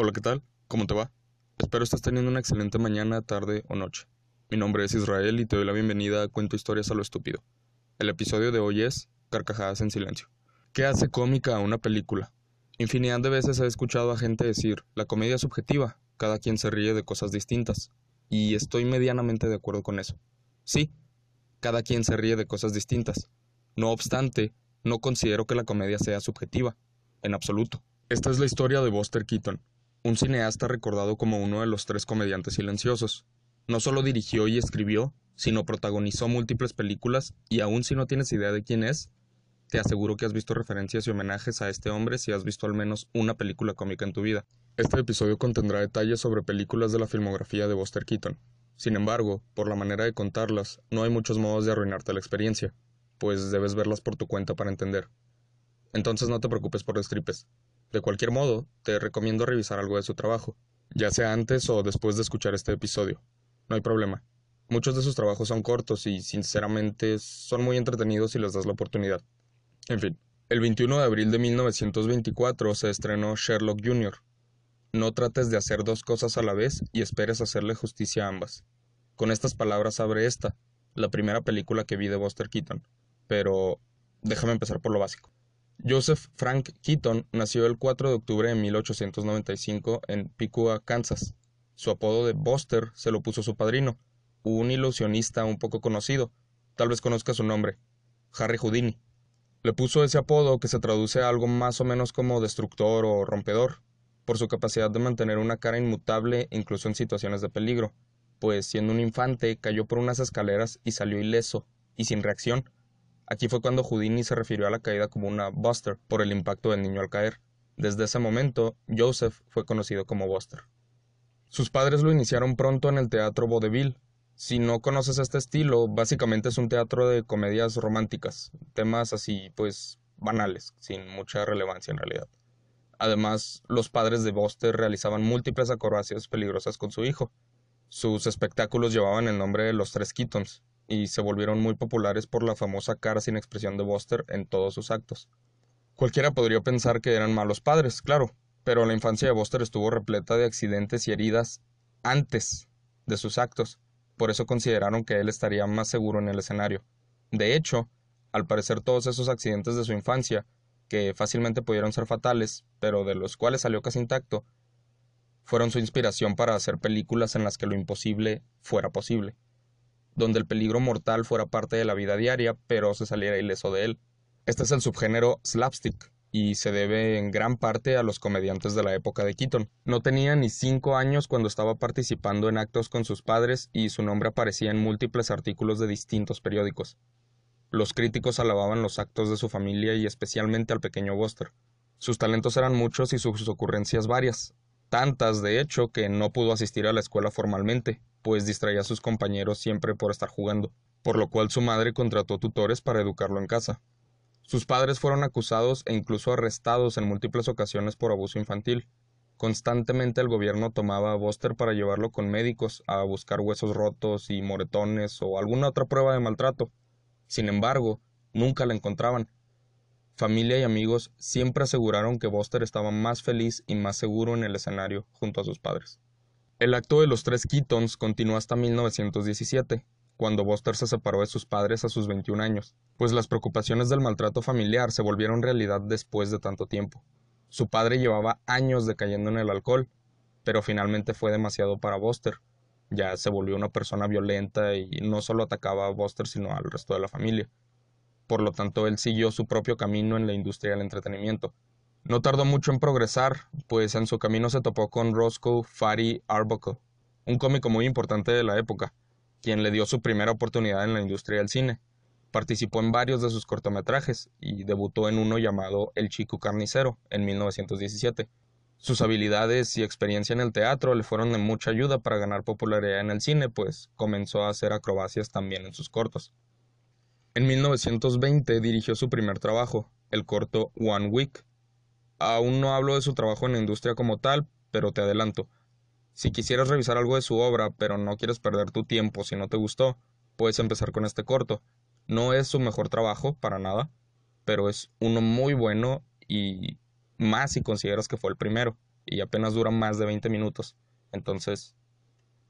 Hola, ¿qué tal? ¿Cómo te va? Espero estés teniendo una excelente mañana, tarde o noche. Mi nombre es Israel y te doy la bienvenida a Cuento Historias a lo Estúpido. El episodio de hoy es Carcajadas en Silencio. ¿Qué hace cómica a una película? Infinidad de veces he escuchado a gente decir, la comedia es subjetiva, cada quien se ríe de cosas distintas. Y estoy medianamente de acuerdo con eso. Sí, cada quien se ríe de cosas distintas. No obstante, no considero que la comedia sea subjetiva, en absoluto. Esta es la historia de Buster Keaton, un cineasta recordado como uno de los tres comediantes silenciosos. No solo dirigió y escribió, sino protagonizó múltiples películas y aun si no tienes idea de quién es, te aseguro que has visto referencias y homenajes a este hombre si has visto al menos una película cómica en tu vida. Este episodio contendrá detalles sobre películas de la filmografía de Buster Keaton. Sin embargo, por la manera de contarlas, no hay muchos modos de arruinarte la experiencia, pues debes verlas por tu cuenta para entender. Entonces no te preocupes por stripes. De cualquier modo, te recomiendo revisar algo de su trabajo, ya sea antes o después de escuchar este episodio. No hay problema. Muchos de sus trabajos son cortos y, sinceramente, son muy entretenidos si les das la oportunidad. En fin, el 21 de abril de 1924 se estrenó Sherlock Jr. No trates de hacer dos cosas a la vez y esperes hacerle justicia a ambas. Con estas palabras abre esta, la primera película que vi de Buster Keaton. Pero déjame empezar por lo básico. Joseph Frank Keaton nació el 4 de octubre de 1895 en Piqua, Kansas. Su apodo de Buster se lo puso su padrino, un ilusionista un poco conocido, tal vez conozca su nombre, Harry Houdini. Le puso ese apodo que se traduce a algo más o menos como destructor o rompedor, por su capacidad de mantener una cara inmutable incluso en situaciones de peligro, pues siendo un infante cayó por unas escaleras y salió ileso y sin reacción, Aquí fue cuando Houdini se refirió a la caída como una Buster por el impacto del niño al caer. Desde ese momento, Joseph fue conocido como Buster. Sus padres lo iniciaron pronto en el teatro vaudeville. Si no conoces este estilo, básicamente es un teatro de comedias románticas, temas así, pues, banales, sin mucha relevancia en realidad. Además, los padres de Buster realizaban múltiples acrobacias peligrosas con su hijo. Sus espectáculos llevaban el nombre de los tres Keatons, y se volvieron muy populares por la famosa cara sin expresión de Buster en todos sus actos. Cualquiera podría pensar que eran malos padres, claro, pero la infancia de Buster estuvo repleta de accidentes y heridas antes de sus actos, por eso consideraron que él estaría más seguro en el escenario. De hecho, al parecer todos esos accidentes de su infancia, que fácilmente pudieron ser fatales, pero de los cuales salió casi intacto, fueron su inspiración para hacer películas en las que lo imposible fuera posible donde el peligro mortal fuera parte de la vida diaria, pero se saliera ileso de él. Este es el subgénero slapstick, y se debe en gran parte a los comediantes de la época de Keaton. No tenía ni cinco años cuando estaba participando en actos con sus padres y su nombre aparecía en múltiples artículos de distintos periódicos. Los críticos alababan los actos de su familia y especialmente al pequeño Buster. Sus talentos eran muchos y sus ocurrencias varias, tantas de hecho que no pudo asistir a la escuela formalmente, pues distraía a sus compañeros siempre por estar jugando, por lo cual su madre contrató tutores para educarlo en casa. Sus padres fueron acusados e incluso arrestados en múltiples ocasiones por abuso infantil. Constantemente el gobierno tomaba a Buster para llevarlo con médicos a buscar huesos rotos y moretones o alguna otra prueba de maltrato. Sin embargo, nunca la encontraban. Familia y amigos siempre aseguraron que Buster estaba más feliz y más seguro en el escenario junto a sus padres. El acto de los tres Keatons continuó hasta 1917, cuando Buster se separó de sus padres a sus 21 años, pues las preocupaciones del maltrato familiar se volvieron realidad después de tanto tiempo. Su padre llevaba años decayendo en el alcohol, pero finalmente fue demasiado para Buster. Ya se volvió una persona violenta y no solo atacaba a Buster sino al resto de la familia. Por lo tanto, él siguió su propio camino en la industria del entretenimiento, no tardó mucho en progresar, pues en su camino se topó con Roscoe Fari Arbuckle, un cómico muy importante de la época, quien le dio su primera oportunidad en la industria del cine. Participó en varios de sus cortometrajes y debutó en uno llamado El Chico Carnicero en 1917. Sus habilidades y experiencia en el teatro le fueron de mucha ayuda para ganar popularidad en el cine, pues comenzó a hacer acrobacias también en sus cortos. En 1920 dirigió su primer trabajo, el corto One Week, Aún no hablo de su trabajo en la industria como tal, pero te adelanto. Si quisieras revisar algo de su obra, pero no quieres perder tu tiempo si no te gustó, puedes empezar con este corto. No es su mejor trabajo, para nada, pero es uno muy bueno y más si consideras que fue el primero. y apenas dura más de 20 minutos. Entonces,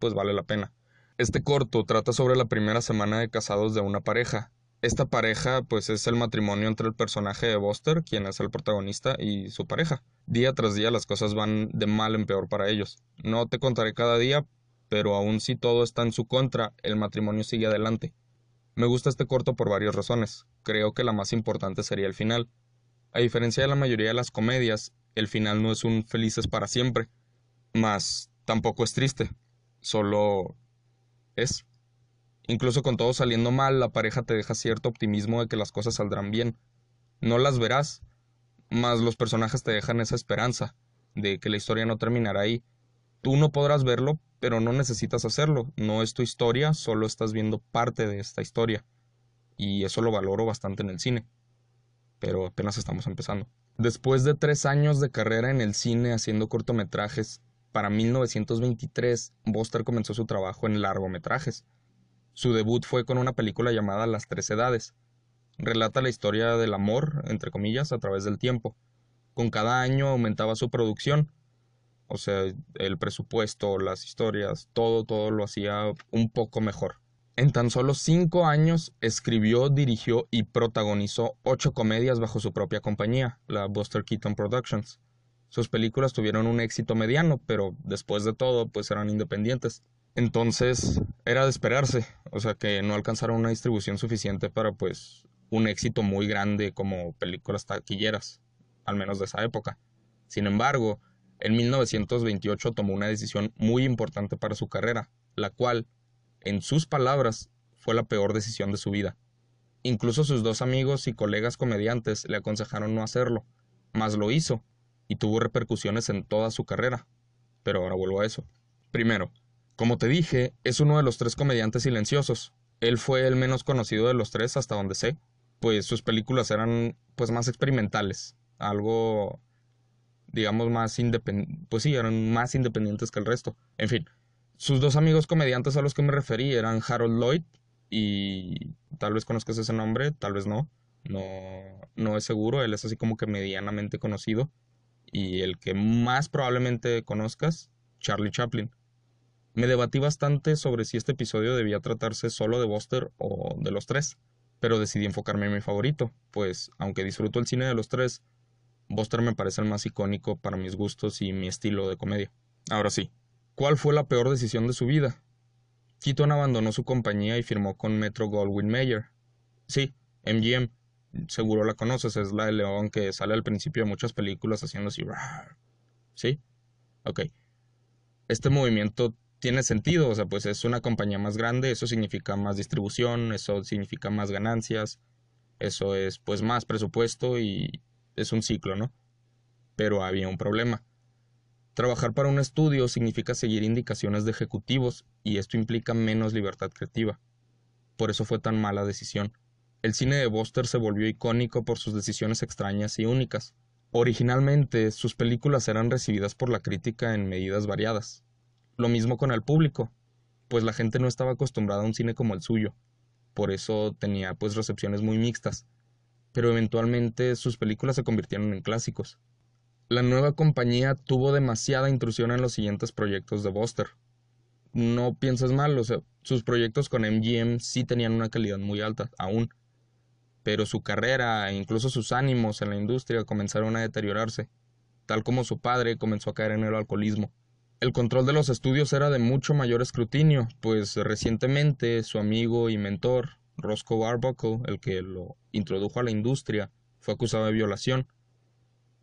pues vale la pena. Este corto trata sobre la primera semana de casados de una pareja. Esta pareja, pues es el matrimonio entre el personaje de Buster, quien es el protagonista, y su pareja. Día tras día las cosas van de mal en peor para ellos. No te contaré cada día, pero aun si todo está en su contra, el matrimonio sigue adelante. Me gusta este corto por varias razones. Creo que la más importante sería el final. A diferencia de la mayoría de las comedias, el final no es un felices para siempre, mas tampoco es triste, solo es. Incluso con todo saliendo mal, la pareja te deja cierto optimismo de que las cosas saldrán bien. No las verás, mas los personajes te dejan esa esperanza de que la historia no terminará ahí. Tú no podrás verlo, pero no necesitas hacerlo. No es tu historia, solo estás viendo parte de esta historia. Y eso lo valoro bastante en el cine. Pero apenas estamos empezando. Después de tres años de carrera en el cine haciendo cortometrajes, para 1923 Buster comenzó su trabajo en largometrajes. Su debut fue con una película llamada Las Tres Edades. Relata la historia del amor, entre comillas, a través del tiempo. Con cada año aumentaba su producción, o sea, el presupuesto, las historias, todo, todo lo hacía un poco mejor. En tan solo cinco años escribió, dirigió y protagonizó ocho comedias bajo su propia compañía, la Buster Keaton Productions. Sus películas tuvieron un éxito mediano, pero después de todo, pues eran independientes. Entonces, era de esperarse, o sea que no alcanzaron una distribución suficiente para pues un éxito muy grande como películas taquilleras, al menos de esa época. Sin embargo, en 1928 tomó una decisión muy importante para su carrera, la cual, en sus palabras, fue la peor decisión de su vida. Incluso sus dos amigos y colegas comediantes le aconsejaron no hacerlo, mas lo hizo, y tuvo repercusiones en toda su carrera. Pero ahora vuelvo a eso. Primero, como te dije, es uno de los tres comediantes silenciosos. Él fue el menos conocido de los tres hasta donde sé, pues sus películas eran pues más experimentales, algo digamos, más independientes, pues sí, eran más independientes que el resto. En fin, sus dos amigos comediantes a los que me referí eran Harold Lloyd y tal vez conozcas ese nombre, tal vez no, no, no es seguro, él es así como que medianamente conocido. Y el que más probablemente conozcas, Charlie Chaplin. Me debatí bastante sobre si este episodio debía tratarse solo de Buster o de los tres, pero decidí enfocarme en mi favorito, pues aunque disfruto el cine de los tres, Buster me parece el más icónico para mis gustos y mi estilo de comedia. Ahora sí, ¿cuál fue la peor decisión de su vida? Keaton abandonó su compañía y firmó con Metro Goldwyn Mayer. Sí, MGM. Seguro la conoces, es la de León que sale al principio de muchas películas haciendo así. ¿Sí? Ok. Este movimiento tiene sentido, o sea, pues es una compañía más grande, eso significa más distribución, eso significa más ganancias, eso es pues más presupuesto y es un ciclo, ¿no? Pero había un problema. Trabajar para un estudio significa seguir indicaciones de ejecutivos y esto implica menos libertad creativa. Por eso fue tan mala decisión. El cine de Buster se volvió icónico por sus decisiones extrañas y únicas. Originalmente, sus películas eran recibidas por la crítica en medidas variadas. Lo mismo con el público, pues la gente no estaba acostumbrada a un cine como el suyo. Por eso tenía pues recepciones muy mixtas pero eventualmente sus películas se convirtieron en clásicos. La nueva compañía tuvo demasiada intrusión en los siguientes proyectos de Buster. No pienses mal, o sea, sus proyectos con MGM sí tenían una calidad muy alta, aún. Pero su carrera e incluso sus ánimos en la industria comenzaron a deteriorarse, tal como su padre comenzó a caer en el alcoholismo. El control de los estudios era de mucho mayor escrutinio, pues recientemente su amigo y mentor, Roscoe Arbuckle, el que lo introdujo a la industria, fue acusado de violación.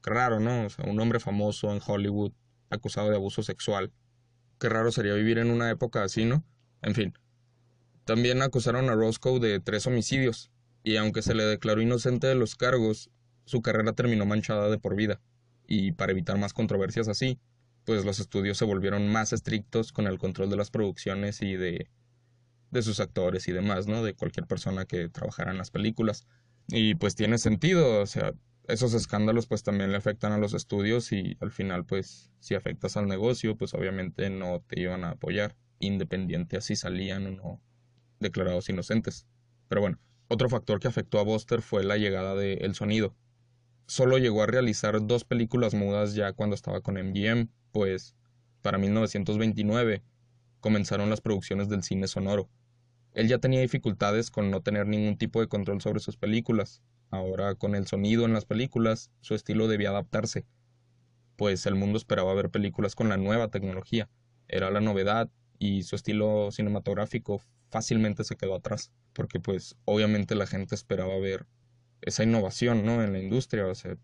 Qué raro, ¿no? Un hombre famoso en Hollywood acusado de abuso sexual. Qué raro sería vivir en una época así, ¿no? En fin. También acusaron a Roscoe de tres homicidios, y aunque se le declaró inocente de los cargos, su carrera terminó manchada de por vida. Y para evitar más controversias así, pues los estudios se volvieron más estrictos con el control de las producciones y de de sus actores y demás, ¿no? De cualquier persona que trabajara en las películas. Y pues tiene sentido, o sea, esos escándalos pues también le afectan a los estudios y al final pues si afectas al negocio pues obviamente no te iban a apoyar, independiente así salían o no declarados inocentes. Pero bueno, otro factor que afectó a Buster fue la llegada del sonido. solo llegó a realizar dos películas mudas ya cuando estaba con MGM, pues para 1929 comenzaron las producciones del cine sonoro. Él ya tenía dificultades con no tener ningún tipo de control sobre sus películas. Ahora, con el sonido en las películas, su estilo debía adaptarse, pues el mundo esperaba ver películas con la nueva tecnología. Era la novedad y su estilo cinematográfico fácilmente se quedó atrás, porque pues obviamente la gente esperaba ver esa innovación, ¿no? En la industria, o sea,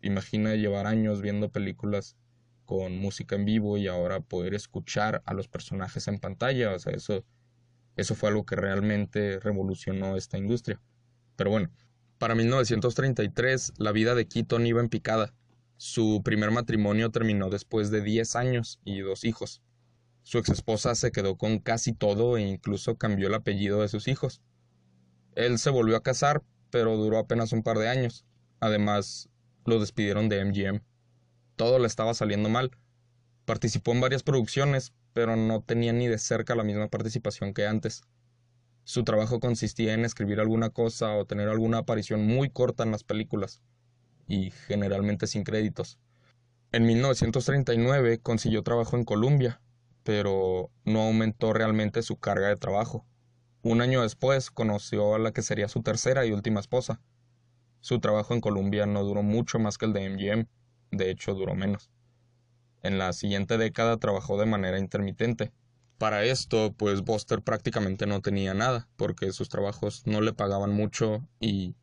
imagina llevar años viendo películas con música en vivo y ahora poder escuchar a los personajes en pantalla, o sea, eso eso fue algo que realmente revolucionó esta industria. Pero bueno, para 1933 la vida de Keaton iba en picada. Su primer matrimonio terminó después de 10 años y dos hijos. Su exesposa se quedó con casi todo e incluso cambió el apellido de sus hijos. Él se volvió a casar, pero duró apenas un par de años. Además, lo despidieron de MGM. Todo le estaba saliendo mal. Participó en varias producciones, pero no tenía ni de cerca la misma participación que antes. Su trabajo consistía en escribir alguna cosa o tener alguna aparición muy corta en las películas, y generalmente sin créditos. En 1939 consiguió trabajo en Columbia, pero no aumentó realmente su carga de trabajo. Un año después conoció a la que sería su tercera y última esposa. Su trabajo en Columbia no duró mucho más que el de MGM, de hecho duró menos. En la siguiente década trabajó de manera intermitente. Para esto, pues Buster prácticamente no tenía nada, porque sus trabajos no le pagaban mucho y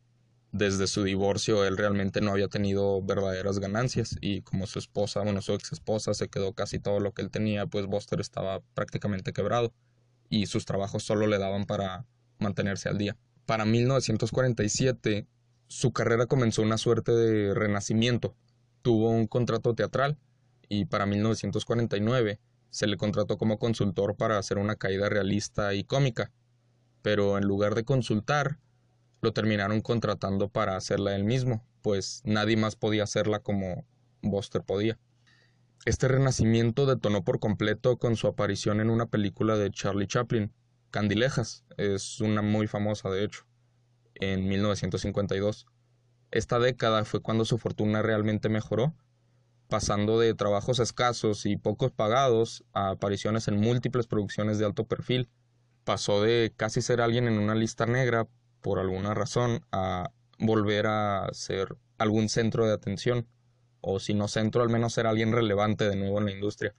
desde su divorcio él realmente no había tenido verdaderas ganancias y como su esposa, bueno, su ex esposa se quedó casi todo lo que él tenía, pues Buster estaba prácticamente quebrado y sus trabajos solo le daban para mantenerse al día. Para 1947, su carrera comenzó una suerte de renacimiento. Tuvo un contrato teatral y para 1949 se le contrató como consultor para hacer una caída realista y cómica, pero en lugar de consultar, lo terminaron contratando para hacerla él mismo, pues nadie más podía hacerla como Buster podía. Este renacimiento detonó por completo con su aparición en una película de Charlie Chaplin, Candilejas, es una muy famosa de hecho, en 1952. Esta década fue cuando su fortuna realmente mejoró, pasando de trabajos escasos y pocos pagados a apariciones en múltiples producciones de alto perfil. Pasó de casi ser alguien en una lista negra por alguna razón, a volver a ser algún centro de atención, o si no centro, al menos ser alguien relevante de nuevo en la industria.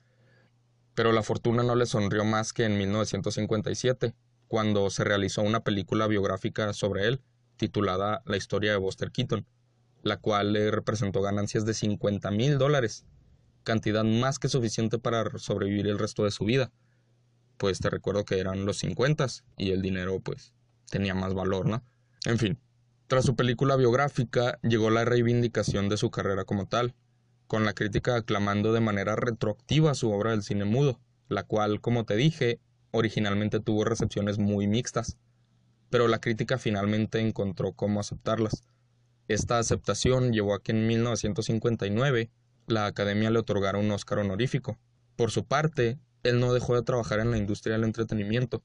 Pero la fortuna no le sonrió más que en 1957, cuando se realizó una película biográfica sobre él, titulada La historia de Buster Keaton, la cual le representó ganancias de 50 mil dólares, cantidad más que suficiente para sobrevivir el resto de su vida. Pues te recuerdo que eran los 50 y el dinero pues tenía más valor, ¿no? En fin, tras su película biográfica llegó la reivindicación de su carrera como tal, con la crítica aclamando de manera retroactiva su obra del cine mudo, la cual, como te dije, originalmente tuvo recepciones muy mixtas, pero la crítica finalmente encontró cómo aceptarlas. Esta aceptación llevó a que en 1959 la Academia le otorgara un Oscar honorífico. Por su parte, él no dejó de trabajar en la industria del entretenimiento,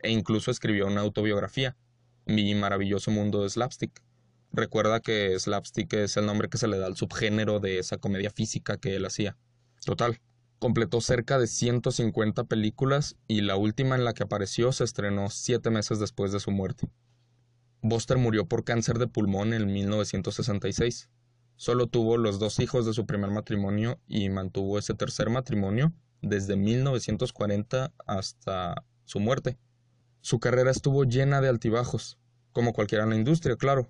e incluso escribió una autobiografía, Mi maravilloso mundo de slapstick. Recuerda que slapstick es el nombre que se le da al subgénero de esa comedia física que él hacía. Total, completó cerca de 150 películas y la última en la que apareció se estrenó siete meses después de su muerte. Buster murió por cáncer de pulmón en 1966. Solo tuvo los dos hijos de su primer matrimonio y mantuvo ese tercer matrimonio desde 1940 hasta su muerte. Su carrera estuvo llena de altibajos, como cualquiera en la industria, claro,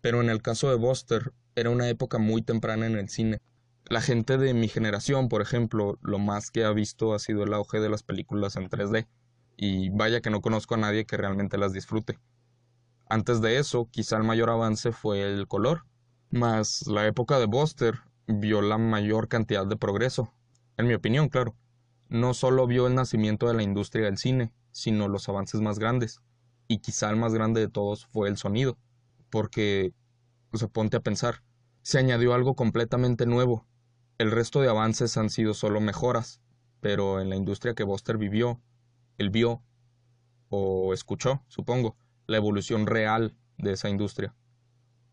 pero en el caso de Buster era una época muy temprana en el cine. La gente de mi generación, por ejemplo, lo más que ha visto ha sido el auge de las películas en 3D, y vaya que no conozco a nadie que realmente las disfrute. Antes de eso, quizá el mayor avance fue el color, mas la época de Buster vio la mayor cantidad de progreso, en mi opinión, claro. No solo vio el nacimiento de la industria del cine, sino los avances más grandes. Y quizá el más grande de todos fue el sonido, porque, o sea, ponte a pensar, se añadió algo completamente nuevo. El resto de avances han sido solo mejoras, pero en la industria que Buster vivió, él vio, o escuchó, supongo, la evolución real de esa industria.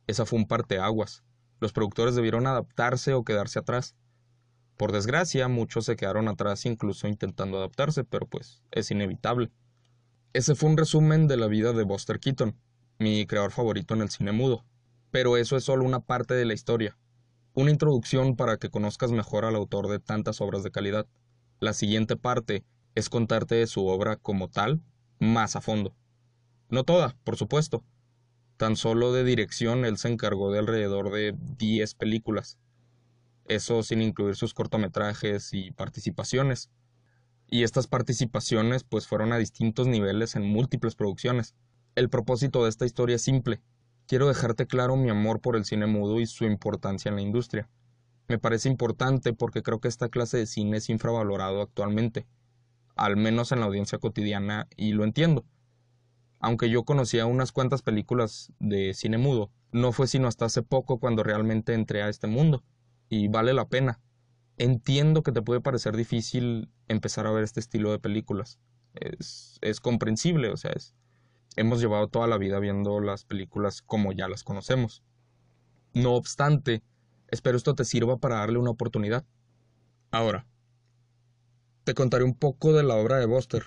Esa fue un parteaguas. Los productores debieron adaptarse o quedarse atrás. Por desgracia, muchos se quedaron atrás incluso intentando adaptarse, pero pues es inevitable. Ese fue un resumen de la vida de Buster Keaton, mi creador favorito en el cine mudo. Pero eso es solo una parte de la historia. Una introducción para que conozcas mejor al autor de tantas obras de calidad. La siguiente parte es contarte de su obra como tal, más a fondo. No toda, por supuesto. Tan solo de dirección él se encargó de alrededor de 10 películas. Eso sin incluir sus cortometrajes y participaciones. Y estas participaciones pues fueron a distintos niveles en múltiples producciones. El propósito de esta historia es simple. Quiero dejarte claro mi amor por el cine mudo y su importancia en la industria. Me parece importante porque creo que esta clase de cine es infravalorado actualmente, al menos en la audiencia cotidiana, y lo entiendo. Aunque yo conocía unas cuantas películas de cine mudo, no fue sino hasta hace poco cuando realmente entré a este mundo, y vale la pena. Entiendo que te puede parecer difícil empezar a ver este estilo de películas. Es, es comprensible, o sea, es, hemos llevado toda la vida viendo las películas como ya las conocemos. No obstante, espero esto te sirva para darle una oportunidad. Ahora, te contaré un poco de la obra de Buster,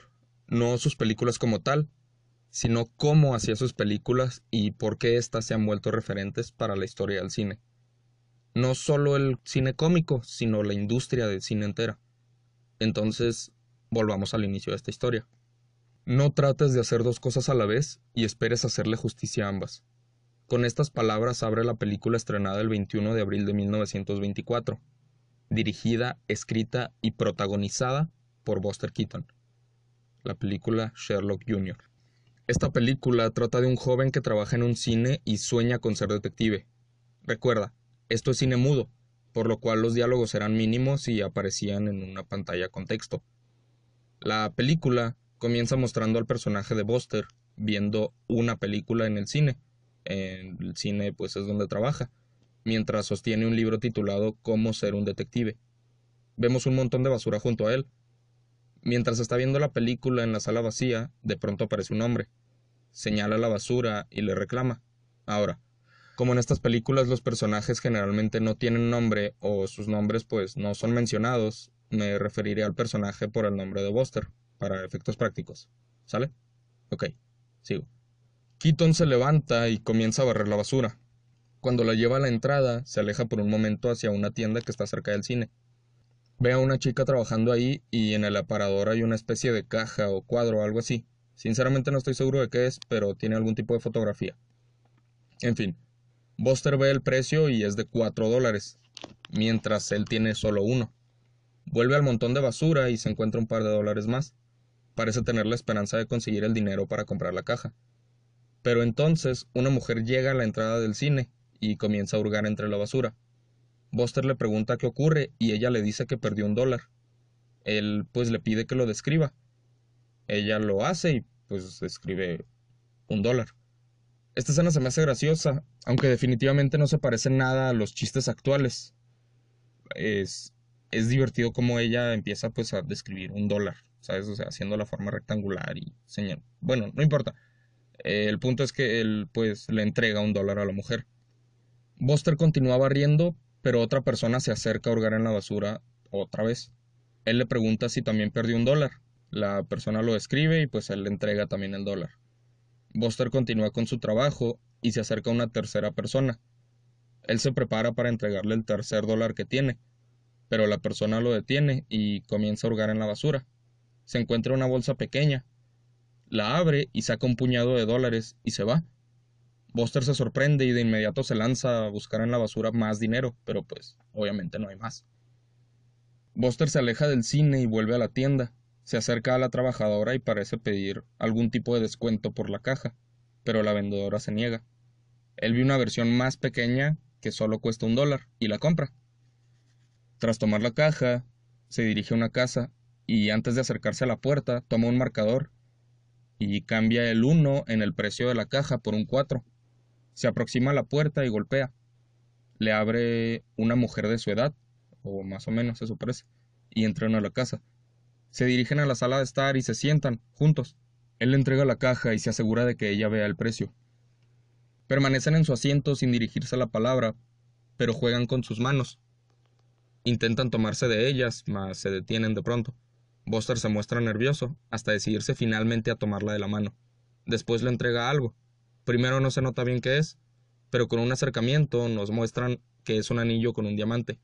no sus películas como tal, sino cómo hacía sus películas y por qué éstas se han vuelto referentes para la historia del cine. No solo el cine cómico, sino la industria del cine entera. Entonces, volvamos al inicio de esta historia. No trates de hacer dos cosas a la vez y esperes hacerle justicia a ambas. Con estas palabras abre la película estrenada el 21 de abril de 1924, dirigida, escrita y protagonizada por Buster Keaton. La película Sherlock Jr. Esta película trata de un joven que trabaja en un cine y sueña con ser detective. Recuerda, esto es cine mudo, por lo cual los diálogos eran mínimos y aparecían en una pantalla con texto. La película comienza mostrando al personaje de Buster viendo una película en el cine. En el cine pues es donde trabaja, mientras sostiene un libro titulado Cómo ser un detective. Vemos un montón de basura junto a él. Mientras está viendo la película en la sala vacía, de pronto aparece un hombre. Señala la basura y le reclama. Ahora, como en estas películas los personajes generalmente no tienen nombre o sus nombres pues no son mencionados, me referiré al personaje por el nombre de Buster para efectos prácticos. ¿Sale? Ok, sigo. Keaton se levanta y comienza a barrer la basura. Cuando la lleva a la entrada, se aleja por un momento hacia una tienda que está cerca del cine. Ve a una chica trabajando ahí y en el aparador hay una especie de caja o cuadro o algo así. Sinceramente no estoy seguro de qué es, pero tiene algún tipo de fotografía. En fin, Buster ve el precio y es de 4 dólares, mientras él tiene solo uno. Vuelve al montón de basura y se encuentra un par de dólares más parece tener la esperanza de conseguir el dinero para comprar la caja. Pero entonces una mujer llega a la entrada del cine y comienza a hurgar entre la basura. Buster le pregunta qué ocurre y ella le dice que perdió un dólar. Él pues le pide que lo describa. Ella lo hace y pues escribe un dólar. Esta escena se me hace graciosa, aunque definitivamente no se parece nada a los chistes actuales. Es, es divertido como ella empieza pues a describir un dólar. ¿Sabes? O sea, haciendo la forma rectangular y señal. Bueno, no importa. el punto es que él, pues, le entrega un dólar a la mujer. Buster continúa barriendo, pero otra persona se acerca a hurgar en la basura otra vez. Él le pregunta si también perdió un dólar. La persona lo escribe y pues él le entrega también el dólar. Buster continúa con su trabajo y se acerca a una tercera persona. Él se prepara para entregarle el tercer dólar que tiene, pero la persona lo detiene y comienza a hurgar en la basura se encuentra una bolsa pequeña. La abre y saca un puñado de dólares y se va. Buster se sorprende y de inmediato se lanza a buscar en la basura más dinero, pero pues obviamente no hay más. Buster se aleja del cine y vuelve a la tienda. Se acerca a la trabajadora y parece pedir algún tipo de descuento por la caja, pero la vendedora se niega. Él ve una versión más pequeña que solo cuesta un dólar y la compra. Tras tomar la caja, se dirige a una casa y antes de acercarse a la puerta toma un marcador y cambia el 1 en el precio de la caja por un 4. Se aproxima a la puerta y golpea. Le abre una mujer de su edad, o más o menos eso parece, y entran a la casa. Se dirigen a la sala de estar y se sientan, juntos. Él le entrega la caja y se asegura de que ella vea el precio. Permanecen en su asiento sin dirigirse la palabra, pero juegan con sus manos. Intentan tomarse de ellas, mas se detienen de pronto. Buster se muestra nervioso, hasta decidirse finalmente a tomarla de la mano. Después le entrega algo. Primero no se nota bien qué es, pero con un acercamiento nos muestran que es un anillo con un diamante.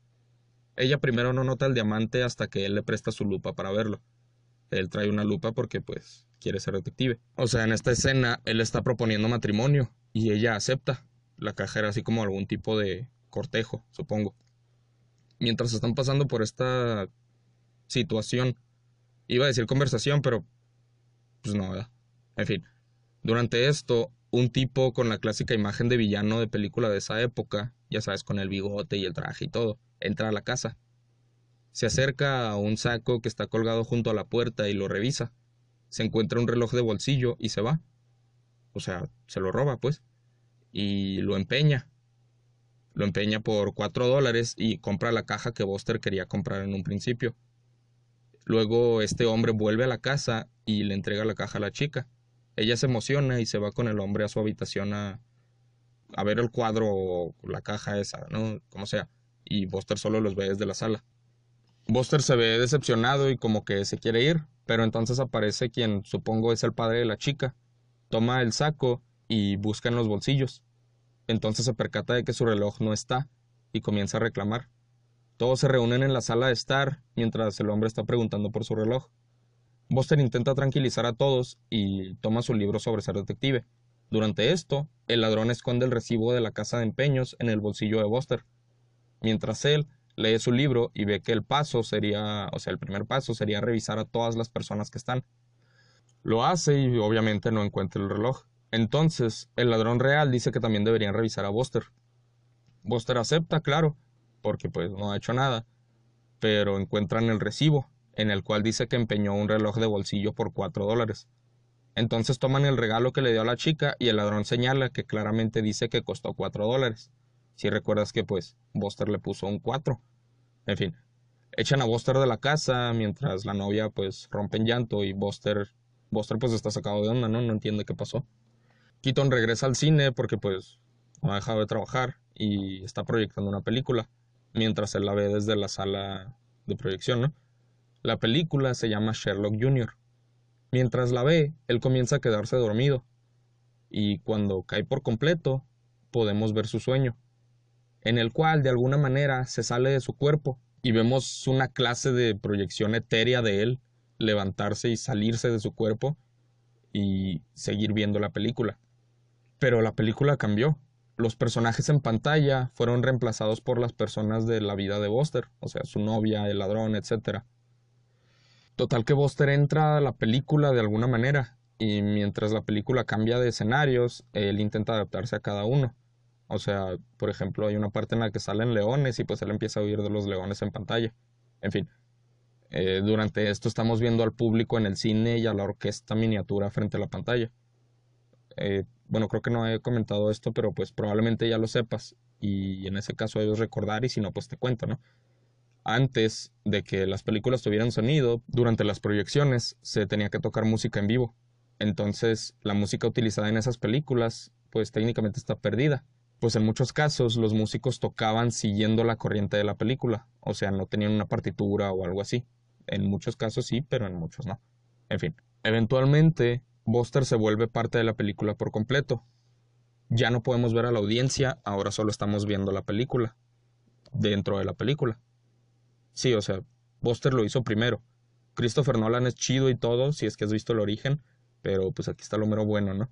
Ella primero no nota el diamante hasta que él le presta su lupa para verlo. Él trae una lupa porque, pues, quiere ser detective. O sea, en esta escena, él está proponiendo matrimonio y ella acepta. La caja era así como algún tipo de cortejo, supongo. Mientras están pasando por esta situación, iba a decir conversación, pero pues no, ¿verdad? En fin, durante esto, un tipo con la clásica imagen de villano de película de esa época, ya sabes, con el bigote y el traje y todo, entra a la casa. Se acerca a un saco que está colgado junto a la puerta y lo revisa. Se encuentra un reloj de bolsillo y se va. O sea, se lo roba, pues. Y lo empeña. Lo empeña por cuatro dólares y compra la caja que Buster quería comprar en un principio. Luego este hombre vuelve a la casa y le entrega la caja a la chica. Ella se emociona y se va con el hombre a su habitación a, ver el cuadro o la caja esa, ¿no? Como sea. Y Buster solo los ve desde la sala. Buster se ve decepcionado y como que se quiere ir, pero entonces aparece quien supongo es el padre de la chica. Toma el saco y busca en los bolsillos. Entonces se percata de que su reloj no está y comienza a reclamar. Todos se reúnen en la sala de estar mientras el hombre está preguntando por su reloj. Buster intenta tranquilizar a todos y toma su libro sobre ser detective. Durante esto, el ladrón esconde el recibo de la casa de empeños en el bolsillo de Buster, mientras él lee su libro y ve que el paso sería, o sea, el primer paso sería revisar a todas las personas que están. Lo hace y obviamente no encuentra el reloj. Entonces, el ladrón real dice que también deberían revisar a Buster. Buster acepta, claro, porque pues no ha hecho nada, pero encuentran el recibo en el cual dice que empeñó un reloj de bolsillo por cuatro dólares. Entonces toman el regalo que le dio a la chica y el ladrón señala que claramente dice que costó cuatro dólares. Si recuerdas que pues Buster le puso un cuatro. En fin, echan a Buster de la casa mientras la novia pues rompe en llanto y Buster, Buster pues está sacado de onda, ¿no? No entiende qué pasó. Keaton regresa al cine porque pues no ha dejado de trabajar y está proyectando una película mientras él la ve desde la sala de proyección, ¿no? La película se llama Sherlock Jr. Mientras la ve, él comienza a quedarse dormido, y cuando cae por completo, podemos ver su sueño, en el cual de alguna manera se sale de su cuerpo y vemos una clase de proyección etérea de él levantarse y salirse de su cuerpo y seguir viendo la película. Pero la película cambió. Los personajes en pantalla fueron reemplazados por las personas de la vida de Buster, o sea, su novia, el ladrón, etc. Total que Buster entra a la película de alguna manera y mientras la película cambia de escenarios, él intenta adaptarse a cada uno. O sea, por ejemplo, hay una parte en la que salen leones y pues él empieza a huir de los leones en pantalla. En fin, eh, durante esto estamos viendo al público en el cine y a la orquesta miniatura frente a la pantalla. Eh, bueno, creo que no he comentado esto, pero pues probablemente ya lo sepas y en ese caso debes recordar y si no, pues te cuento, ¿no? antes de que las películas tuvieran sonido, durante las proyecciones se tenía que tocar música en vivo. Entonces, la música utilizada en esas películas, pues técnicamente está perdida. Pues en muchos casos los músicos tocaban siguiendo la corriente de la película, o sea, no tenían una partitura o algo así. En muchos casos sí, pero en muchos no. En fin, eventualmente Buster se vuelve parte de la película por completo. Ya no podemos ver a la audiencia, ahora solo estamos viendo la película, dentro de la película. Sí, o sea, Buster lo hizo primero. Christopher Nolan es chido y todo, si es que has visto el origen, pero pues aquí está lo mero bueno, ¿no?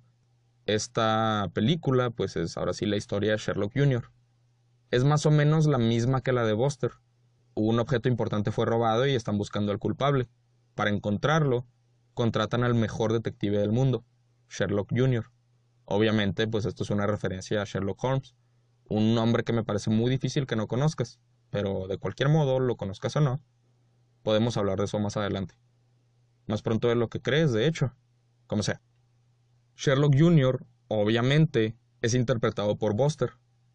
Esta película, pues es ahora sí la historia de Sherlock Jr. Es más o menos la misma que la de Buster. Un objeto importante fue robado y están buscando al culpable. Para encontrarlo, contratan al mejor detective del mundo, Sherlock Jr. Obviamente, pues esto es una referencia a Sherlock Holmes, un nombre que me parece muy difícil que no conozcas pero de cualquier modo, lo conozcas o no, podemos hablar de eso más adelante. Más pronto de lo que crees, de hecho, como sea. Sherlock Jr., obviamente, es interpretado por Buster,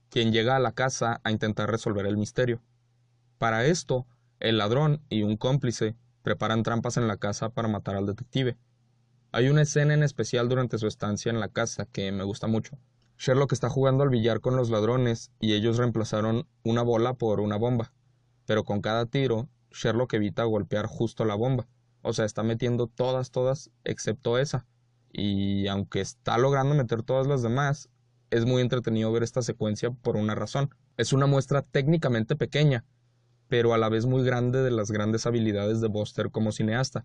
quien llega a la casa a intentar resolver el misterio. Para esto, el ladrón y un cómplice preparan trampas en la casa para matar al detective. Hay una escena en especial durante su estancia en la casa que me gusta mucho. Sherlock está jugando al billar con los ladrones y ellos reemplazaron una bola por una bomba. Pero con cada tiro, Sherlock evita golpear justo la bomba. O sea, está metiendo todas, todas, excepto esa. Y aunque está logrando meter todas las demás, es muy entretenido ver esta secuencia por una razón. Es una muestra técnicamente pequeña, pero a la vez muy grande de las grandes habilidades de Buster como cineasta.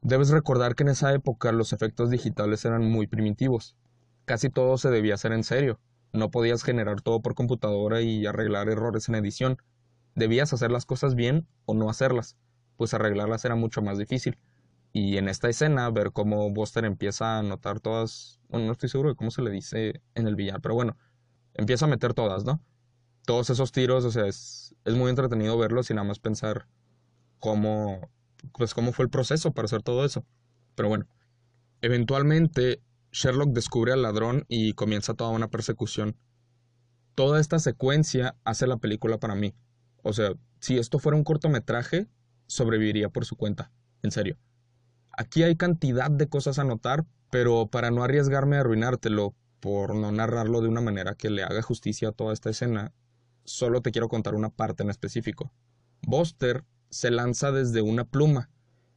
Debes recordar que en esa época los efectos digitales eran muy primitivos. Casi todo se debía hacer en serio. No podías generar todo por computadora y arreglar errores en edición. Debías hacer las cosas bien o no hacerlas, pues arreglarlas era mucho más difícil. Y en esta escena, ver cómo Buster empieza a notar todas, bueno, no estoy seguro de cómo se le dice en el billar, pero bueno, empieza a meter todas, ¿no? Todos esos tiros, o sea, es, es muy entretenido verlos y nada más pensar cómo, pues cómo fue el proceso para hacer todo eso. Pero bueno, eventualmente Sherlock descubre al ladrón y comienza toda una persecución. Toda esta secuencia hace la película para mí. O sea, si esto fuera un cortometraje, sobreviviría por su cuenta, en serio. Aquí hay cantidad de cosas a notar, pero para no arriesgarme a arruinártelo, por no narrarlo de una manera que le haga justicia a toda esta escena, solo te quiero contar una parte en específico. Buster se lanza desde una pluma.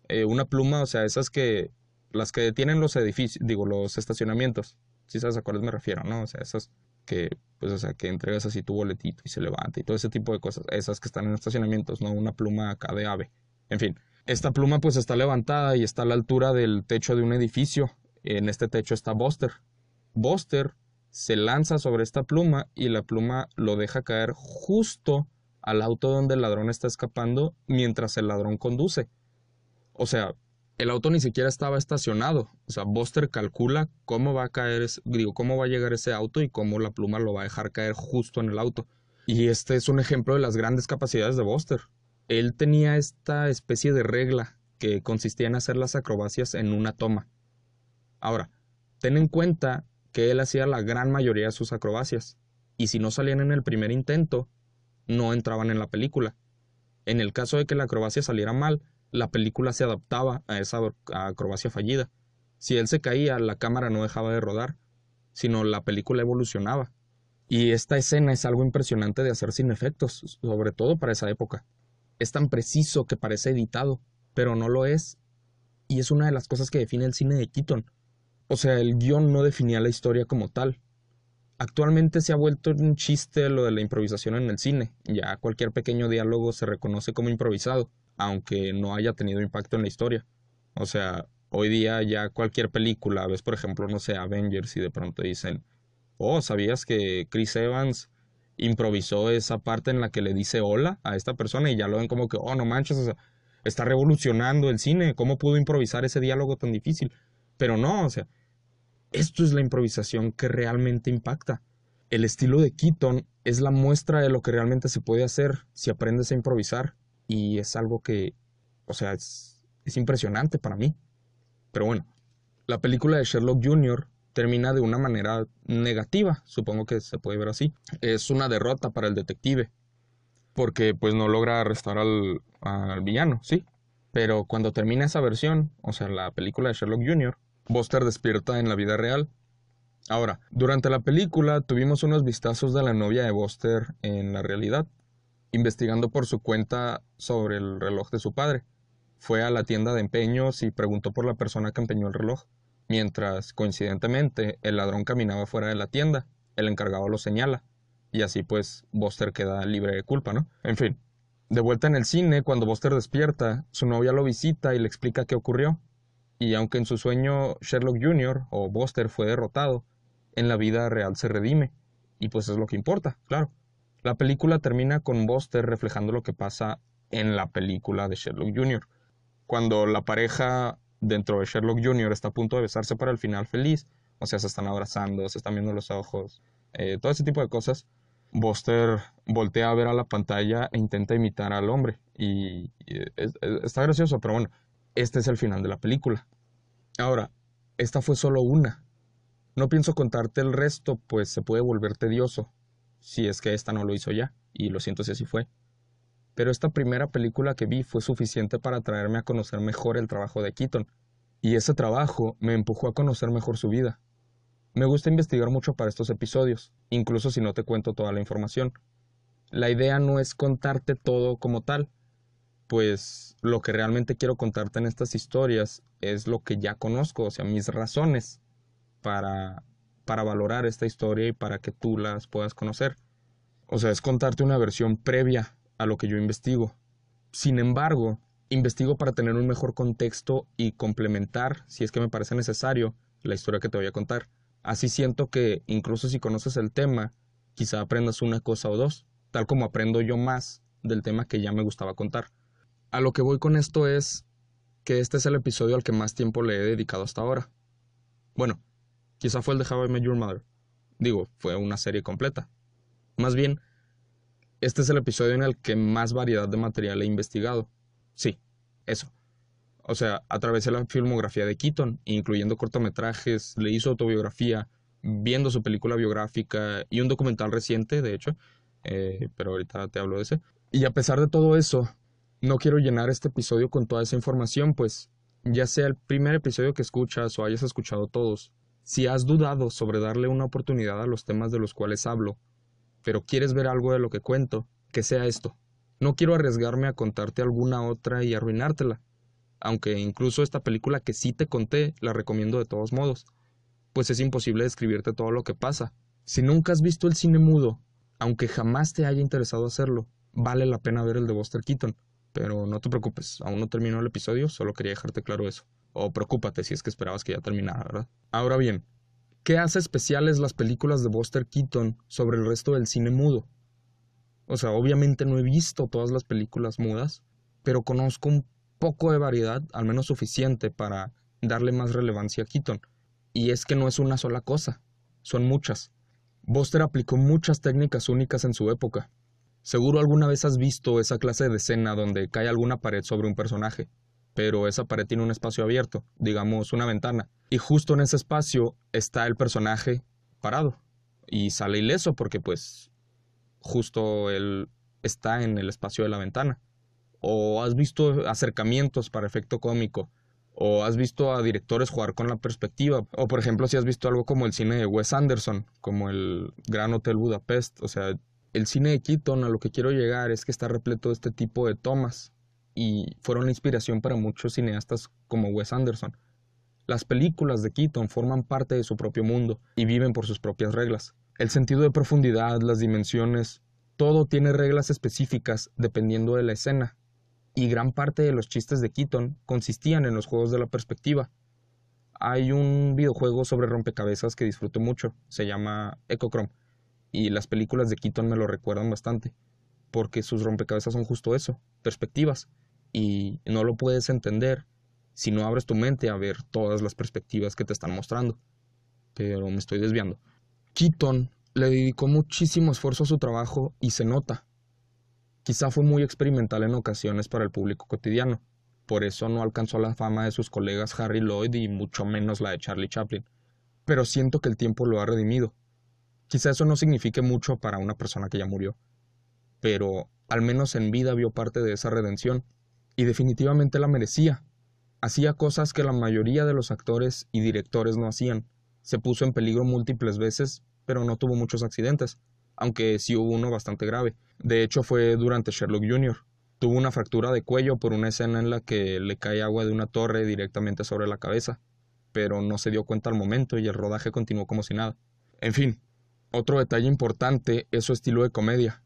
Eh, una pluma, o sea, esas que. las que detienen los edificios, digo, los estacionamientos. Si sabes a cuáles me refiero, ¿no? O sea, esas que, pues, o sea, que entregas así tu boletito y se levanta y todo ese tipo de cosas. Esas que están en estacionamientos, no una pluma acá de ave. En fin, esta pluma pues está levantada y está a la altura del techo de un edificio. En este techo está Buster. Buster se lanza sobre esta pluma y la pluma lo deja caer justo al auto donde el ladrón está escapando mientras el ladrón conduce. O sea, el auto ni siquiera estaba estacionado. O sea, Buster calcula cómo va a caer, digo, cómo va a llegar ese auto y cómo la pluma lo va a dejar caer justo en el auto. Y este es un ejemplo de las grandes capacidades de Buster él tenía esta especie de regla que consistía en hacer las acrobacias en una toma. Ahora, ten en cuenta que él hacía la gran mayoría de sus acrobacias, y si no salían en el primer intento, no entraban en la película. En el caso de que la acrobacia saliera mal, la película se adaptaba a esa acrobacia fallida. Si él se caía, la cámara no dejaba de rodar, sino la película evolucionaba. Y esta escena es algo impresionante de hacer sin efectos, sobre todo para esa época es tan preciso que parece editado, pero no lo es. Y es una de las cosas que define el cine de Keaton. O sea, el guion no definía la historia como tal. Actualmente se ha vuelto un chiste lo de la improvisación en el cine. Ya cualquier pequeño diálogo se reconoce como improvisado, aunque no haya tenido impacto en la historia. O sea, hoy día ya cualquier película, ves por ejemplo, no sé, Avengers y de pronto dicen, oh, ¿sabías que Chris Evans improvisó esa parte en la que le dice hola a esta persona y ya lo ven como que, oh, no manches, o sea, está revolucionando el cine, ¿cómo pudo improvisar ese diálogo tan difícil? Pero no, o sea, esto es la improvisación que realmente impacta. El estilo de Keaton es la muestra de lo que realmente se puede hacer si aprendes a improvisar y es algo que, o sea, es, es impresionante para mí. Pero bueno, la película de Sherlock Jr termina de una manera negativa, supongo que se puede ver así. Es una derrota para el detective, porque pues no logra arrestar al villano, sí. Pero cuando termina esa versión, o sea, la película de Sherlock Jr., Buster despierta en la vida real. Ahora, durante la película tuvimos unos vistazos de la novia de Buster en la realidad, investigando por su cuenta sobre el reloj de su padre. Fue a la tienda de empeños y preguntó por la persona que empeñó el reloj. Mientras, coincidentemente, el ladrón caminaba fuera de la tienda, el encargado lo señala, y así pues Buster queda libre de culpa, ¿no? En fin, de vuelta en el cine, cuando Buster despierta, su novia lo visita y le explica qué ocurrió. Y aunque en su sueño Sherlock Jr. o Buster fue derrotado, en la vida real se redime. Y pues es lo que importa, claro. La película termina con Buster reflejando lo que pasa en la película de Sherlock Jr. Cuando la pareja dentro de Sherlock Jr. está a punto de besarse para el final feliz. O sea, se están abrazando, se están viendo los ojos, eh, todo ese tipo de cosas. Buster voltea a ver a la pantalla e intenta imitar al hombre. Y, está gracioso, pero bueno, este es el final de la película. Ahora, esta fue solo una. No pienso contarte el resto, pues se puede volver tedioso, si es que esta no lo hizo ya, y lo siento si así fue pero esta primera película que vi fue suficiente para traerme a conocer mejor el trabajo de Keaton, y ese trabajo me empujó a conocer mejor su vida. Me gusta investigar mucho para estos episodios, incluso si no te cuento toda la información. La idea no es contarte todo como tal, pues lo que realmente quiero contarte en estas historias es lo que ya conozco, o sea, mis razones para, para valorar esta historia y para que tú las puedas conocer. O sea, es contarte una versión previa a lo que yo investigo. Sin embargo, investigo para tener un mejor contexto y complementar, si es que me parece necesario, la historia que te voy a contar. Así siento que incluso si conoces el tema, quizá aprendas una cosa o dos, tal como aprendo yo más del tema que ya me gustaba contar. A lo que voy con esto es que este es el episodio al que más tiempo le he dedicado hasta ahora. Bueno, quizá fue el de How I Your Mother. Digo, fue una serie completa. Más bien, este es el episodio en el que más variedad de material he investigado. Sí, eso. O sea, atravesé la filmografía de Keaton, incluyendo cortometrajes, leí su autobiografía, viendo su película biográfica y un documental reciente, de hecho, eh, pero ahorita te hablo de ese. Y a pesar de todo eso, no quiero llenar este episodio con toda esa información, pues ya sea el primer episodio que escuchas o hayas escuchado todos, si has dudado sobre darle una oportunidad a los temas de los cuales hablo, pero quieres ver algo de lo que cuento, que sea esto. No quiero arriesgarme a contarte alguna otra y arruinártela, aunque incluso esta película que sí te conté la recomiendo de todos modos, pues es imposible describirte todo lo que pasa. Si nunca has visto el cine mudo, aunque jamás te haya interesado hacerlo, vale la pena ver el de Buster Keaton. Pero no te preocupes, aún no terminó el episodio, solo quería dejarte claro eso. O preocúpate si es que esperabas que ya terminara, ¿verdad? Ahora bien, ¿qué hace especiales las películas de Buster Keaton sobre el resto del cine mudo? O sea, obviamente no he visto todas las películas mudas, pero conozco un poco de variedad, al menos suficiente para darle más relevancia a Keaton. Y es que no es una sola cosa, son muchas. Buster aplicó muchas técnicas únicas en su época, Seguro alguna vez has visto esa clase de escena donde cae alguna pared sobre un personaje, pero esa pared tiene un espacio abierto, digamos una ventana, y justo en ese espacio está el personaje parado y sale ileso porque pues justo él está en el espacio de la ventana. O has visto acercamientos para efecto cómico, o has visto a directores jugar con la perspectiva, o por ejemplo si has visto algo como el cine de Wes Anderson, como el Gran Hotel Budapest, o sea, el cine de Keaton a lo que quiero llegar es que está repleto de este tipo de tomas y fueron la inspiración para muchos cineastas como Wes Anderson. Las películas de Keaton forman parte de su propio mundo y viven por sus propias reglas. El sentido de profundidad, las dimensiones, todo tiene reglas específicas dependiendo de la escena, y gran parte de los chistes de Keaton consistían en los juegos de la perspectiva. Hay un videojuego sobre rompecabezas que disfruto mucho, se llama y las películas de Keaton me lo recuerdan bastante, porque sus rompecabezas son justo eso, perspectivas, y no lo puedes entender si no abres tu mente a ver todas las perspectivas que te están mostrando. Pero me estoy desviando. Keaton le dedicó muchísimo esfuerzo a su trabajo y se nota. Quizá fue muy experimental en ocasiones para el público cotidiano, por eso no alcanzó la fama de sus colegas Harry Lloyd y mucho menos la de Charlie Chaplin. Pero siento que el tiempo lo ha redimido Quizá eso no signifique mucho para una persona que ya murió, pero al menos en vida vio parte de esa redención y definitivamente la merecía. Hacía cosas que la mayoría de los actores y directores no hacían. Se puso en peligro múltiples veces, pero no tuvo muchos accidentes, aunque sí hubo uno bastante grave. De hecho fue durante Sherlock Jr. Tuvo una fractura de cuello por una escena en la que le cae agua de una torre directamente sobre la cabeza, pero no se dio cuenta al momento y el rodaje continuó como si nada. En fin, otro detalle importante es su estilo de comedia.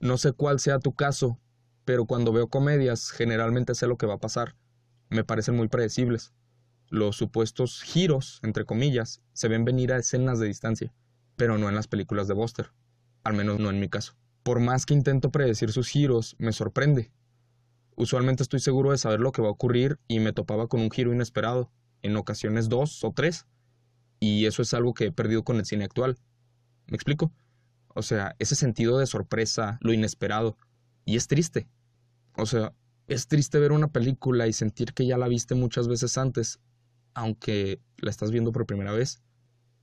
No sé cuál sea tu caso, pero cuando veo comedias generalmente sé lo que va a pasar. Me parecen muy predecibles. Los supuestos giros, entre comillas, se ven venir a escenas de distancia, pero no en las películas de Buster. Al menos no en mi caso. Por más que intento predecir sus giros, me sorprende. Usualmente estoy seguro de saber lo que va a ocurrir y me topaba con un giro inesperado, en ocasiones dos o tres. Y eso es algo que he perdido con el cine actual ¿Me explico? O sea, ese sentido de sorpresa, lo inesperado. Y es triste. O sea, es triste ver una película y sentir que ya la viste muchas veces antes, aunque la estás viendo por primera vez.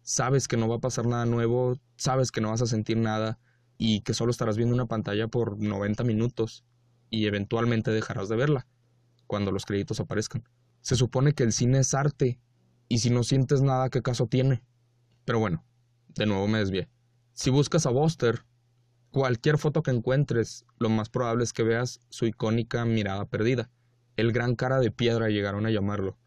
Sabes que no va a pasar nada nuevo, sabes que no vas a sentir nada y que solo estarás viendo una pantalla por 90 minutos y eventualmente dejarás de verla cuando los créditos aparezcan. Se supone que el cine es arte y si no sientes nada, ¿qué caso tiene? Pero bueno, de nuevo me desvié. Si buscas a Buster, cualquier foto que encuentres, lo más probable es que veas su icónica mirada perdida. El gran cara de piedra llegaron a llamarlo.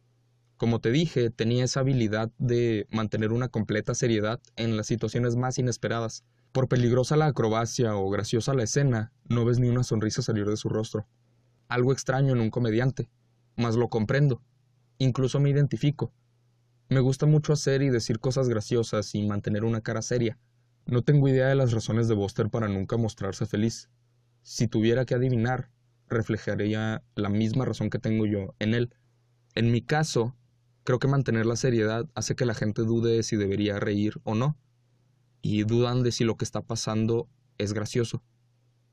Como te dije, tenía esa habilidad de mantener una completa seriedad en las situaciones más inesperadas. Por peligrosa la acrobacia o graciosa la escena, no ves ni una sonrisa salir de su rostro. Algo extraño en un comediante, mas lo comprendo. Incluso me identifico. Me gusta mucho hacer y decir cosas graciosas y mantener una cara seria. No tengo idea de las razones de Buster para nunca mostrarse feliz. Si tuviera que adivinar, reflejaría la misma razón que tengo yo en él. En mi caso, creo que mantener la seriedad hace que la gente dude de si debería reír o no. Y dudan de si lo que está pasando es gracioso.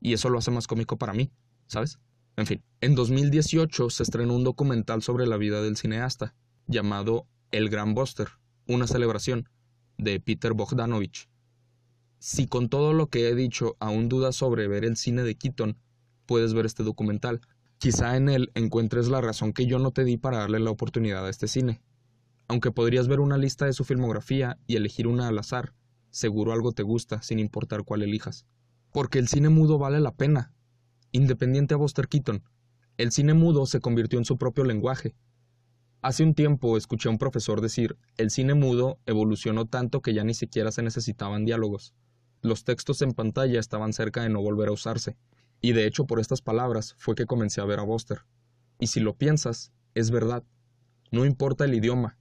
Y eso lo hace más cómico para mí, ¿sabes? En fin, en 2018 se estrenó un documental sobre la vida del cineasta, llamado El Gran Buster, una celebración, de Peter Bogdanovich. Si con todo lo que he dicho aún dudas sobre ver el cine de Keaton, puedes ver este documental. Quizá en él encuentres la razón que yo no te di para darle la oportunidad a este cine. Aunque podrías ver una lista de su filmografía y elegir una al azar, seguro algo te gusta, sin importar cuál elijas. Porque el cine mudo vale la pena, Independiente a Buster Keaton, el cine mudo se convirtió en su propio lenguaje. Hace un tiempo escuché a un profesor decir, el cine mudo evolucionó tanto que ya ni siquiera se necesitaban diálogos. Los textos en pantalla estaban cerca de no volver a usarse. Y de hecho por estas palabras fue que comencé a ver a Buster. Y si lo piensas, es verdad. No importa el idioma.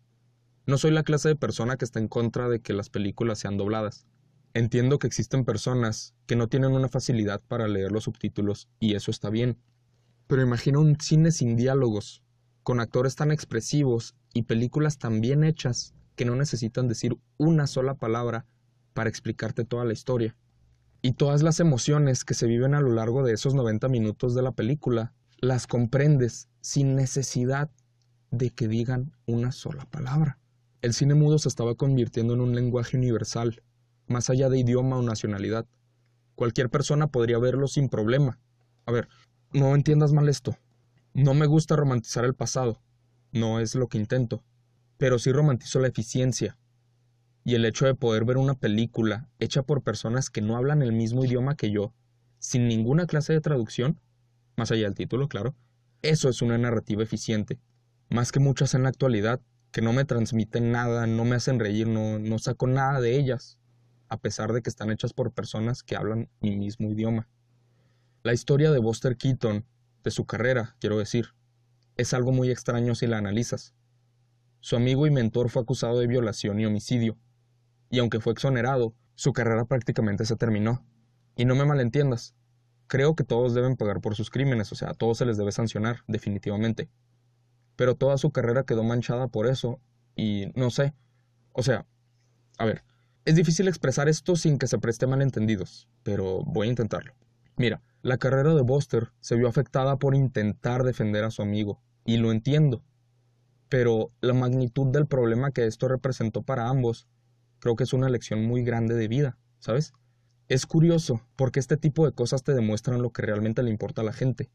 No soy la clase de persona que está en contra de que las películas sean dobladas. Entiendo que existen personas que no tienen una facilidad para leer los subtítulos y eso está bien. Pero imagina un cine sin diálogos, con actores tan expresivos y películas tan bien hechas que no necesitan decir una sola palabra para explicarte toda la historia. Y todas las emociones que se viven a lo largo de esos 90 minutos de la película las comprendes sin necesidad de que digan una sola palabra. El cine mudo se estaba convirtiendo en un lenguaje universal más allá de idioma o nacionalidad. Cualquier persona podría verlo sin problema. A ver, no entiendas mal esto. No me gusta romantizar el pasado. No es lo que intento. Pero sí romantizo la eficiencia. Y el hecho de poder ver una película hecha por personas que no hablan el mismo idioma que yo, sin ninguna clase de traducción, más allá del título, claro, eso es una narrativa eficiente. Más que muchas en la actualidad, que no me transmiten nada, no me hacen reír, no, no saco nada de ellas a pesar de que están hechas por personas que hablan mi mismo idioma. La historia de Buster Keaton, de su carrera, quiero decir, es algo muy extraño si la analizas. Su amigo y mentor fue acusado de violación y homicidio, y aunque fue exonerado, su carrera prácticamente se terminó. Y no me malentiendas, creo que todos deben pagar por sus crímenes, o sea, a todos se les debe sancionar, definitivamente. Pero toda su carrera quedó manchada por eso, y no sé, o sea, a ver, es difícil expresar esto sin que se preste malentendidos, pero voy a intentarlo. Mira, la carrera de Buster se vio afectada por intentar defender a su amigo, y lo entiendo. Pero la magnitud del problema que esto representó para ambos creo que es una lección muy grande de vida, ¿sabes? Es curioso porque este tipo de cosas te demuestran lo que realmente le importa a la gente.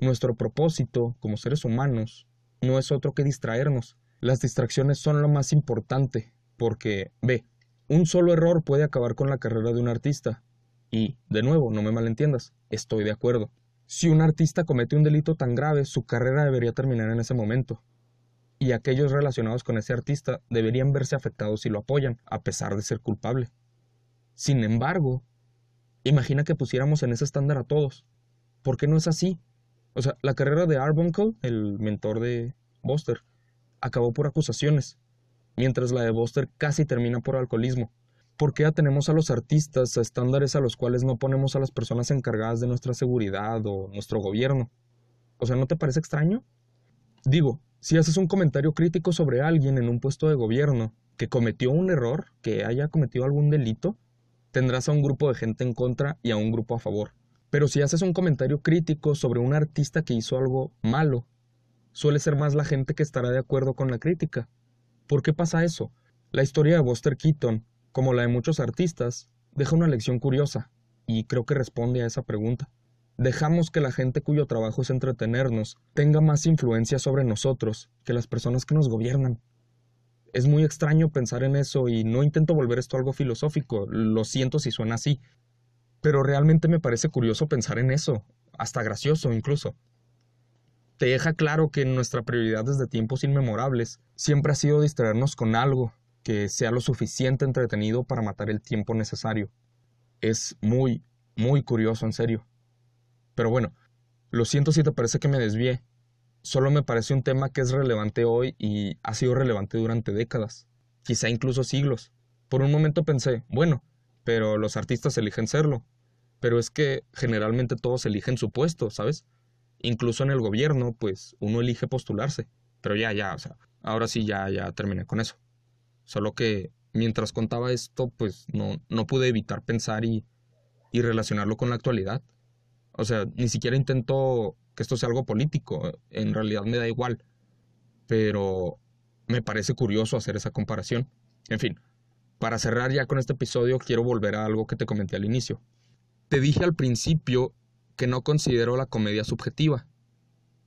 Nuestro propósito, como seres humanos, no es otro que distraernos. Las distracciones son lo más importante, porque, ve, un solo error puede acabar con la carrera de un artista. Y, de nuevo, no me malentiendas, estoy de acuerdo. Si un artista comete un delito tan grave, su carrera debería terminar en ese momento. Y aquellos relacionados con ese artista deberían verse afectados si lo apoyan, a pesar de ser culpable. Sin embargo, imagina que pusiéramos en ese estándar a todos. ¿Por qué no es así? O sea, la carrera de Arbuncle, el mentor de Buster, acabó por acusaciones, mientras la de Buster casi termina por alcoholismo. ¿Por qué tenemos a los artistas a estándares a los cuales no ponemos a las personas encargadas de nuestra seguridad o nuestro gobierno? O sea, ¿no te parece extraño? Digo, si haces un comentario crítico sobre alguien en un puesto de gobierno que cometió un error, que haya cometido algún delito, tendrás a un grupo de gente en contra y a un grupo a favor. Pero si haces un comentario crítico sobre un artista que hizo algo malo, suele ser más la gente que estará de acuerdo con la crítica. ¿Por qué pasa eso? La historia de Buster Keaton, como la de muchos artistas, deja una lección curiosa, y creo que responde a esa pregunta. Dejamos que la gente cuyo trabajo es entretenernos tenga más influencia sobre nosotros que las personas que nos gobiernan. Es muy extraño pensar en eso y no intento volver esto algo filosófico, lo siento si suena así, pero realmente me parece curioso pensar en eso, hasta gracioso incluso. Te deja claro que nuestra prioridad desde tiempos inmemorables siempre ha sido distraernos con algo que sea lo suficiente entretenido para matar el tiempo necesario. Es muy, muy curioso, en serio. Pero bueno, lo siento si te parece que me desvié. Solo me parece un tema que es relevante hoy y ha sido relevante durante décadas, quizá incluso siglos. Por un momento pensé, bueno, pero los artistas eligen serlo. Pero es que generalmente todos eligen su puesto, ¿sabes? Incluso en el gobierno, pues uno elige postularse. Pero ya, ya, o sea, ahora sí ya, ya terminé con eso. Solo que mientras contaba esto, pues no, no pude evitar pensar y, y relacionarlo con la actualidad. O sea, ni siquiera intento que esto sea algo político, en realidad me da igual. Pero me parece curioso hacer esa comparación. En fin, para cerrar ya con este episodio, quiero volver a algo que te comenté al inicio. Te dije al principio que no considero la comedia subjetiva.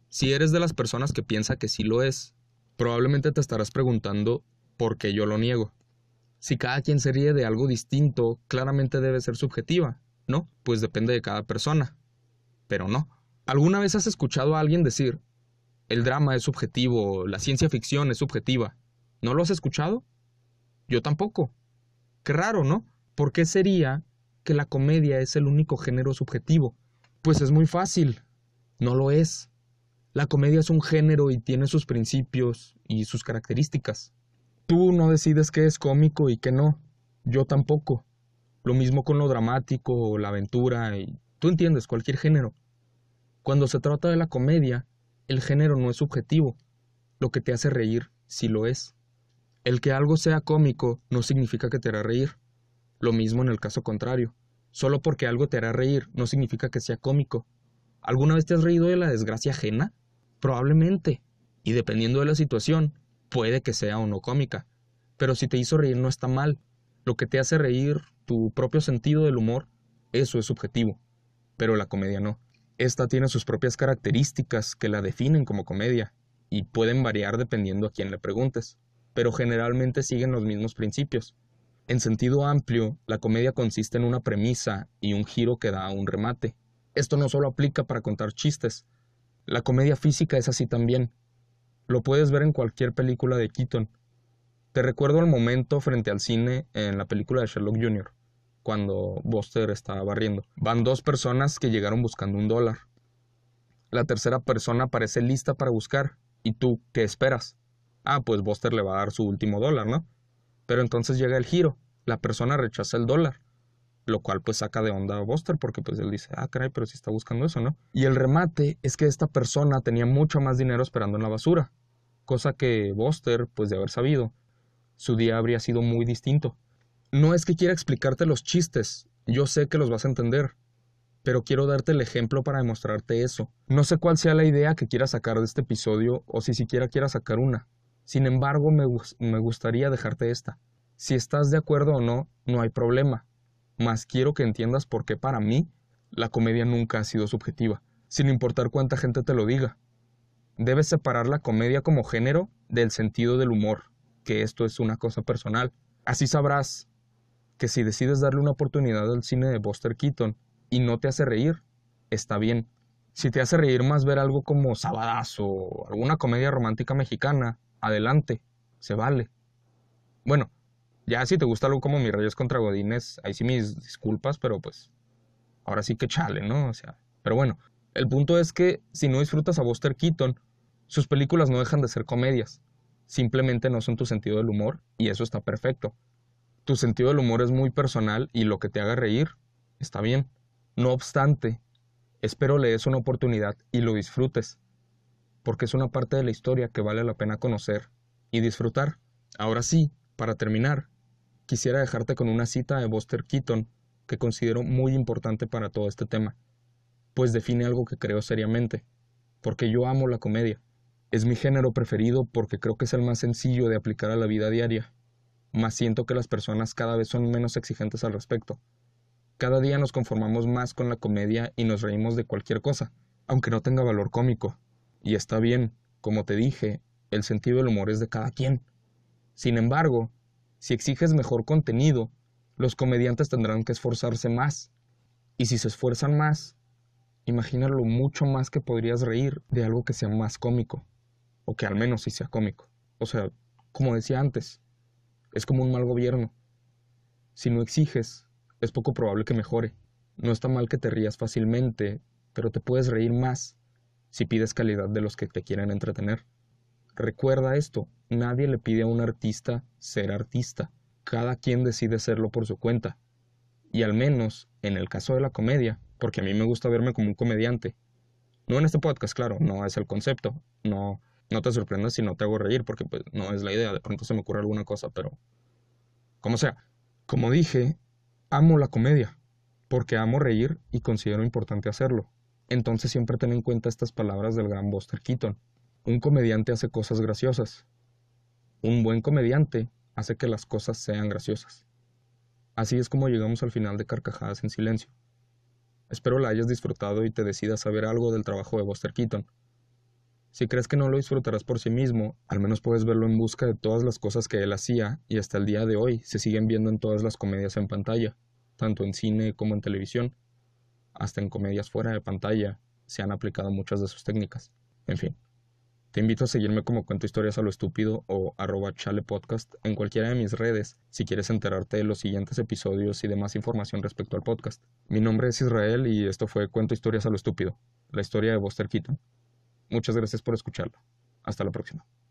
Si eres de las personas que piensa que sí lo es, probablemente te estarás preguntando por qué yo lo niego. Si cada quien se ríe de algo distinto, claramente debe ser subjetiva, ¿no? Pues depende de cada persona pero no. ¿Alguna vez has escuchado a alguien decir, el drama es subjetivo, la ciencia ficción es subjetiva? ¿No lo has escuchado? Yo tampoco. Qué raro, ¿no? ¿Por qué sería que la comedia es el único género subjetivo? Pues es muy fácil. No lo es. La comedia es un género y tiene sus principios y sus características. Tú no decides qué es cómico y qué no. Yo tampoco. Lo mismo con lo dramático, la aventura y Tú entiendes cualquier género. Cuando se trata de la comedia, el género no es subjetivo. Lo que te hace reír sí lo es. El que algo sea cómico no significa que te hará reír. Lo mismo en el caso contrario. Solo porque algo te hará reír no significa que sea cómico. ¿Alguna vez te has reído de la desgracia ajena? Probablemente. Y dependiendo de la situación, puede que sea o no cómica. Pero si te hizo reír no está mal. Lo que te hace reír, tu propio sentido del humor, eso es subjetivo pero la comedia no. Esta tiene sus propias características que la definen como comedia, y pueden variar dependiendo a quién le preguntes, pero generalmente siguen los mismos principios. En sentido amplio, la comedia consiste en una premisa y un giro que da un remate. Esto no solo aplica para contar chistes, la comedia física es así también. Lo puedes ver en cualquier película de Keaton. Te recuerdo el momento frente al cine en la película de Sherlock Jr cuando Buster estaba barriendo. Van dos personas que llegaron buscando un dólar. La tercera persona parece lista para buscar. ¿Y tú qué esperas? Ah, pues Buster le va a dar su último dólar, ¿no? Pero entonces llega el giro. La persona rechaza el dólar. Lo cual pues saca de onda a Buster porque pues él dice, ah, caray, pero si está buscando eso, ¿no? Y el remate es que esta persona tenía mucho más dinero esperando en la basura. Cosa que Buster, pues de haber sabido, su día habría sido muy distinto. No es que quiera explicarte los chistes, yo sé que los vas a entender, pero quiero darte el ejemplo para demostrarte eso. No sé cuál sea la idea que quieras sacar de este episodio o si siquiera quieras sacar una. Sin embargo, me, me gustaría dejarte esta. Si estás de acuerdo o no, no hay problema. Mas quiero que entiendas por qué para mí la comedia nunca ha sido subjetiva, sin importar cuánta gente te lo diga. Debes separar la comedia como género del sentido del humor, que esto es una cosa personal. Así sabrás que si decides darle una oportunidad al cine de Buster Keaton y no te hace reír, está bien. Si te hace reír más ver algo como Sabadazo o alguna comedia romántica mexicana, adelante, se vale. Bueno, ya si te gusta algo como Mis Reyes contra Godines, ahí sí mis disculpas, pero pues ahora sí que chale, ¿no? O sea, pero bueno, el punto es que si no disfrutas a Buster Keaton, sus películas no dejan de ser comedias. Simplemente no son tu sentido del humor y eso está perfecto. Tu sentido del humor es muy personal y lo que te haga reír está bien. No obstante, espero le des una oportunidad y lo disfrutes, porque es una parte de la historia que vale la pena conocer y disfrutar. Ahora sí, para terminar, quisiera dejarte con una cita de Buster Keaton que considero muy importante para todo este tema, pues define algo que creo seriamente, porque yo amo la comedia. Es mi género preferido porque creo que es el más sencillo de aplicar a la vida diaria más siento que las personas cada vez son menos exigentes al respecto. Cada día nos conformamos más con la comedia y nos reímos de cualquier cosa, aunque no tenga valor cómico. Y está bien, como te dije, el sentido del humor es de cada quien. Sin embargo, si exiges mejor contenido, los comediantes tendrán que esforzarse más. Y si se esfuerzan más, imagina lo mucho más que podrías reír de algo que sea más cómico. O que al menos sí sea cómico. O sea, como decía antes, es como un mal gobierno. Si no exiges, es poco probable que mejore. No está mal que te rías fácilmente, pero te puedes reír más si pides calidad de los que te quieren entretener. Recuerda esto, nadie le pide a un artista ser artista, cada quien decide serlo por su cuenta. Y al menos, en el caso de la comedia, porque a mí me gusta verme como un comediante. No en este podcast, claro, no es el concepto, no, no te sorprendas si no te hago reír, porque pues no es la idea, de pronto se me ocurre alguna cosa, pero... Como sea, como dije, amo la comedia, porque amo reír y considero importante hacerlo. Entonces siempre ten en cuenta estas palabras del gran Buster Keaton. Un comediante hace cosas graciosas. Un buen comediante hace que las cosas sean graciosas. Así es como llegamos al final de Carcajadas en Silencio. Espero la hayas disfrutado y te decidas saber algo del trabajo de Buster Keaton. Si crees que no lo disfrutarás por sí mismo, al menos puedes verlo en busca de todas las cosas que él hacía y hasta el día de hoy se siguen viendo en todas las comedias en pantalla, tanto en cine como en televisión hasta en comedias fuera de pantalla se han aplicado muchas de sus técnicas. En fin, te invito a seguirme como Cuento Historias a lo Estúpido o arroba chalepodcast en cualquiera de mis redes si quieres enterarte de los siguientes episodios y de más información respecto al podcast. Mi nombre es Israel y esto fue Cuento Historias a lo Estúpido, la historia de Buster Keaton. Muchas gracias por escucharlo. Hasta la próxima.